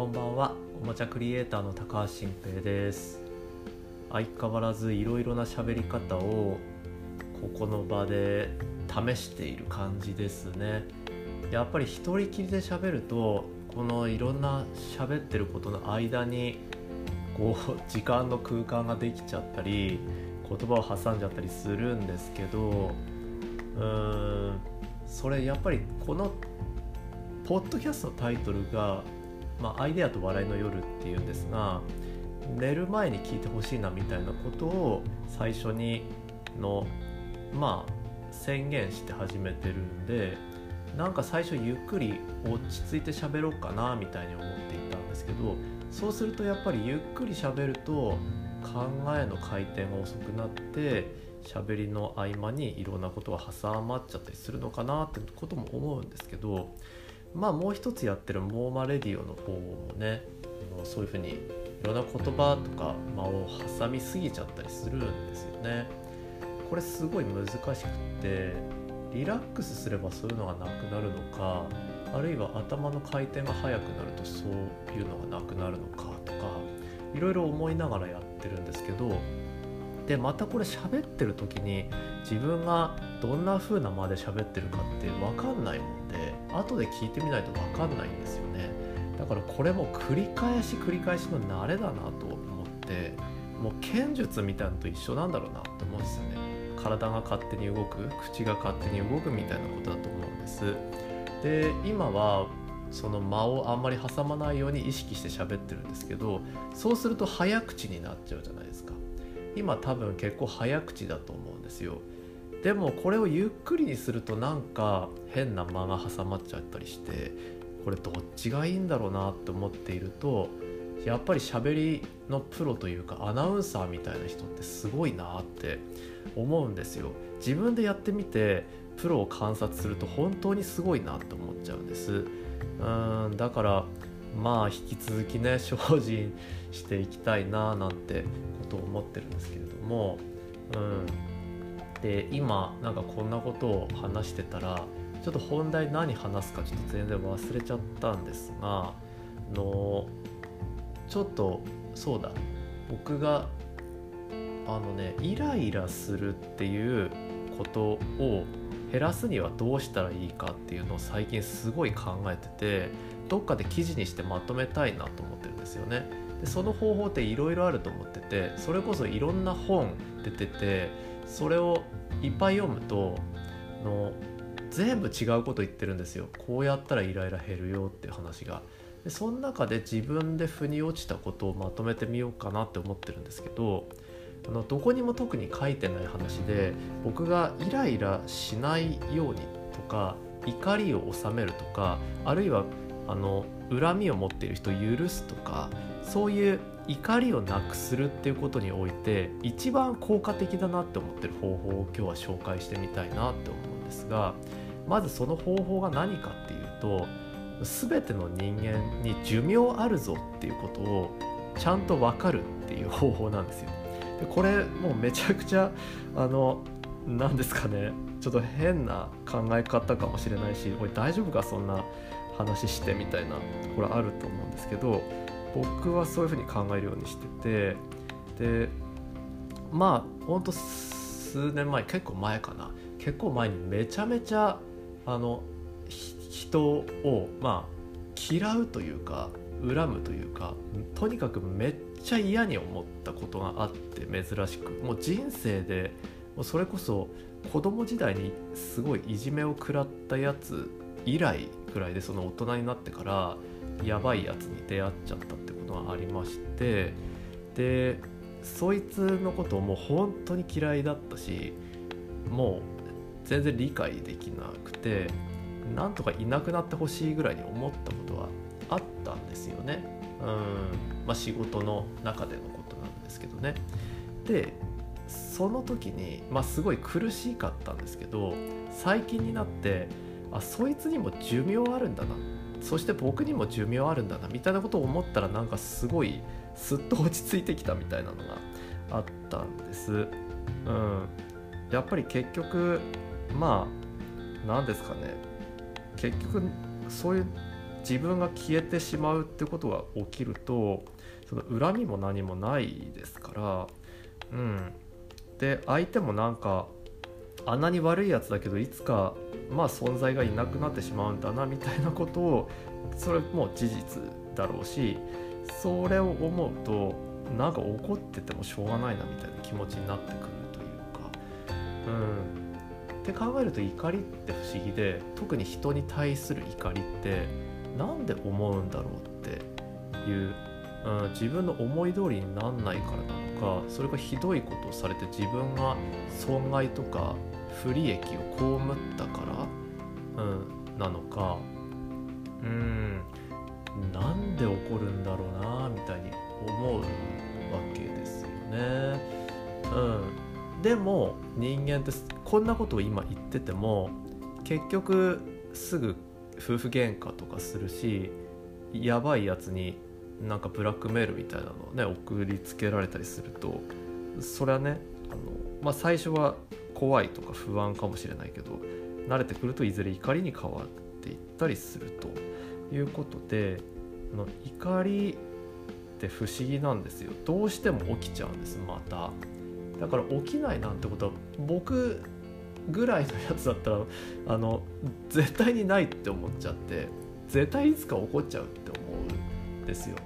こんばんは。おもちゃクリエイターの高橋新平です。相変わらずいろいろな喋り方をここの場で試している感じですね。やっぱり一人きりで喋るとこのいろんな喋ってることの間にこう 時間の空間ができちゃったり言葉を挟んじゃったりするんですけどうーんそれやっぱりこのポッドキャストのタイトルが「まあ、アイデアと笑いの夜」っていうんですが寝る前に聞いてほしいなみたいなことを最初にのまあ宣言して始めてるんでなんか最初ゆっくり落ち着いて喋ろうかなみたいに思っていたんですけどそうするとやっぱりゆっくり喋ると考えの回転が遅くなって喋りの合間にいろんなことが挟まっちゃったりするのかなってことも思うんですけどまあもう一つやってるモーマレディオの方もねそういうふうにいろんな言葉とか間を挟みすぎちゃったりするんですよね。これすごい難しくってリラックスすればそういうのがなくなるのかあるいは頭の回転が速くなるとそういうのがなくなるのかとかいろいろ思いながらやってるんですけどでまたこれ喋ってる時に自分がどんな風な間で喋ってるかって分かんないもんで後で聞いてみないと分かんないんですよね。だからこれも繰り返し繰り返しの慣れだなと思ってもう剣術みたいなのと一緒なんだろうなって思うんですよね。体が勝手に動く口が勝手に動くみたいなことだと思うんです。で今はその間をあんまり挟まないように意識して喋ってるんですけどそうすると早口になっちゃうじゃないですか。今多分結構早口だと思うんですよ。でもこれをゆっくりにするとなんか変な間が挟まっちゃったりしてこれどっちがいいんだろうなって思っているとやっぱり喋りのプロというかアナウンサーみたいな人ってすごいなって思うんですよ。自分でやってみてプロを観察すると本当にすごいなって思っちゃうんです。うんだからまあ引き続きね精進していきたいななんてことを思ってるんですけれどもうんで今なんかこんなことを話してたらちょっと本題何話すかちょっと全然忘れちゃったんですがのちょっとそうだ僕があのねイライラするっていうことを減らすにはどうしたらいいかっていうのを最近すごい考えててどっかで記事にしてまとめたいなと思ってるんですよね。でその方法っていろいろあると思っててそれこそいろんな本出ててそれをいっぱい読むとの全部違うこと言ってるんですよ。こうやったらイライラ減るよって話が。でその中で自分で腑に落ちたことをまとめてみようかなって思ってるんですけどあのどこにも特に書いてない話で僕がイライラしないようにとか怒りを収めるとかあるいはあの恨みを持っている人を許すとかそういう怒りをなくするっていうことにおいて一番効果的だなって思ってる方法を今日は紹介してみたいなって思うんですがまずその方法が何かっていうと全ての人間に寿命あるぞっていうことをちゃんと分かるっていう方法なんですよ。でこれもうめちゃくちゃあの何ですかねちょっと変な考え方かもしれないしこれ大丈夫かそんな話してみたいなとこれあると思うんですけど僕はそういうふうに考えるようにしててでまあほんと数年前結構前かな。結構前にめちゃめちゃあの人をまあ嫌うというか恨むというかとにかくめっちゃ嫌に思ったことがあって珍しく。もう人生でもうそれこそ子供時代にすごいいじめを食らったやつ以来くらいでその大人になってからやばいやつに出会っちゃったってことがありましてでそいつのことをもう本当に嫌いだったしもう全然理解できなくてなんとかいなくなってほしいぐらいに思ったことはあったんですよね。うんまあ、仕事の中でのことなんですけどね。でその時に、まあ、すごい苦しかったんですけど最近になってあそいつにも寿命あるんだな。そして僕にも寿命あるんだなみたいなことを思ったらなんかすごいすっと落ち着いてきたみたいなのがあったんです。うん、やっぱり結局まあ何ですかね。結局そういう自分が消えてしまうってことが起きるとその恨みも何もないですから。うん。で相手もなんかあんなに悪いやつだけどいつかまあ存在がいなくなってしまうんだなみたいなことをそれも事実だろうしそれを思うとなんか怒っててもしょうがないなみたいな気持ちになってくるというか。うん。って考えると怒りって不思議で特に人に対する怒りって何で思うんだろうっていう、うん、自分の思い通りになんないからなのかそれがひどいことをされて自分が損害とか不利益を被ったから、うん、なのかうんなんで起こるんだろうなみたいに思うわけですよね。うん、でも人間ってこんなことを今言ってても結局すぐ夫婦喧嘩とかするしやばいやつになんかブラックメールみたいなのをね送りつけられたりするとそれはねあの、まあ、最初は怖いとか不安かもしれないけど慣れてくるといずれ怒りに変わっていったりするということでの怒りって不思議なんですよ。どうしても起きちゃうんですまた。だから起きないなんてことは僕ぐらいのやつだったらあの絶対にないって思っちゃって絶対いつか起こっちゃうって思うんですよ。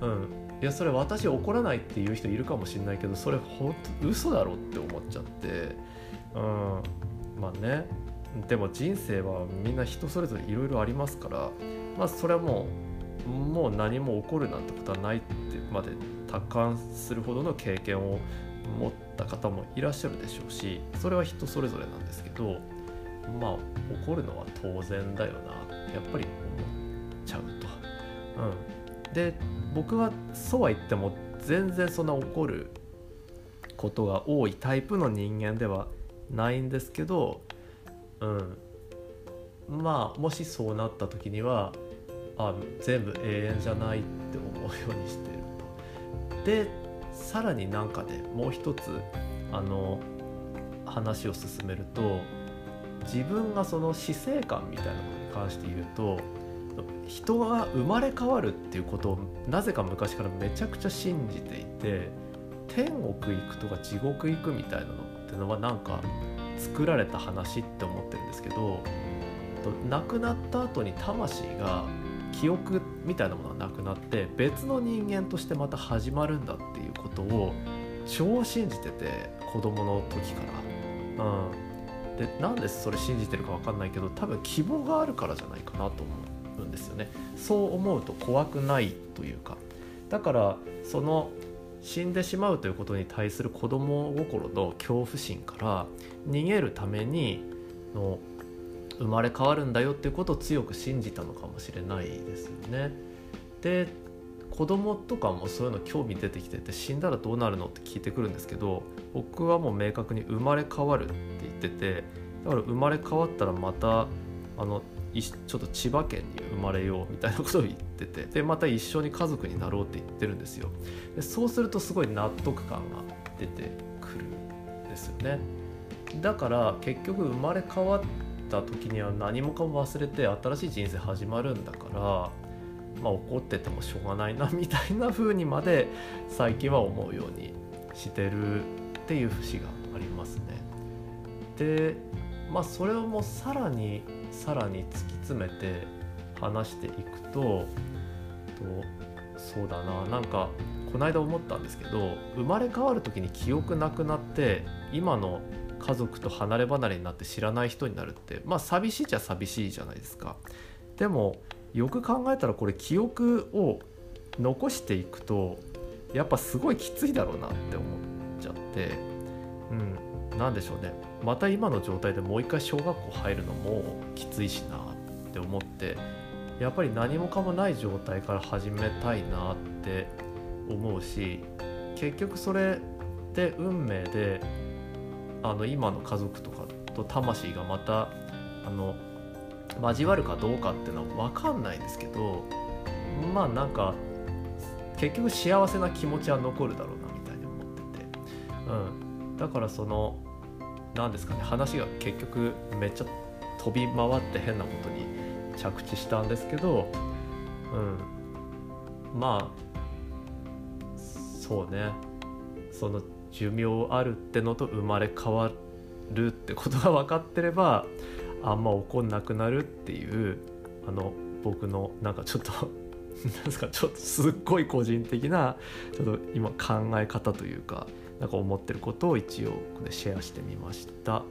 うん、いやそれ私怒らないっていう人いるかもしれないけどそれ本当嘘だろって思っちゃって、うん、まあね。でも人生はみんな人それぞれいろいろありますから。まあそれはもうもう何も起こるなんてことはないってまで達観するほどの経験を持った方もいらっしゃるでしょうしそれは人それぞれなんですけどまあ怒るのは当然だよなやっぱり思っちゃうと。うん、で僕はそうは言っても全然そんな怒ることが多いタイプの人間ではないんですけど、うん、まあもしそうなった時にはあ全部永遠じゃないって思うようにしてると。でさらになんかねもう一つあの話を進めると自分がその死生観みたいなものに関して言うと人が生まれ変わるっていうことをなぜか昔からめちゃくちゃ信じていて天国行くとか地獄行くみたいなのってのはなんか作られた話って思ってるんですけど亡くなった後に魂が記憶みたいなものがなくなって別の人間としてまた始まるんだっていうことを超信じてて子供の時から。うん、でなんでそれ信じてるか分かんないけど多分希望があるからじゃないかなと思うんですよね。そう思うと怖くないというかだからその死んでしまうということに対する子供心の恐怖心から逃げるためにの生まれ変わるんだよっていうことを強く信じたのかもしれないですよね。で子供とかもそういうの興味出てきてて死んだらどうなるのって聞いてくるんですけど僕はもう明確に生まれ変わるって言っててだから生まれ変わったらまたあのちょっと千葉県に生まれようみたいなことを言っててでまた一緒に家族になろうって言ってるんですよでそうするとすごい納得感が出てくるんですよねだから結局生まれ変わった時には何もかも忘れて新しい人生始まるんだからまあ怒っててもしょうがないなみたいな風にまで最近は思うようにしてるっていう節がありますね。でまあそれをもうさらにさらに突き詰めて話していくととそうだな。なんかこの間思ったんですけど生まれ変わる時に記憶なくなって今の家族と離れ離れになって知らない人になるってまあ寂しいじゃ寂しいじゃないですか。でもよく考えたらこれ記憶を残していくとやっぱすごいきついだろうなって思っちゃって。うん。何でしょうね。また今の状態でもう一回小学校入るのもきついしなって思ってやっぱり何もかもない状態から始めたいなって思うし結局それって運命であの今の家族とかと魂がまたあの交わるかどうかっていうのは分かんないですけどまあなんか結局幸せな気持ちは残るだろうなみたいに思ってて、うん、だからその何ですかね話が結局めっちゃ飛び回って変なことに着地したんですけど、うん、まあそうね。その寿命あるってのと生まれ変わるってことが分かってればあんま怒んなくなるっていうあの僕のなんかちょっと なんですかちょっとすっごい個人的なちょっと今考え方というかなんか思ってることを一応シェアしてみました。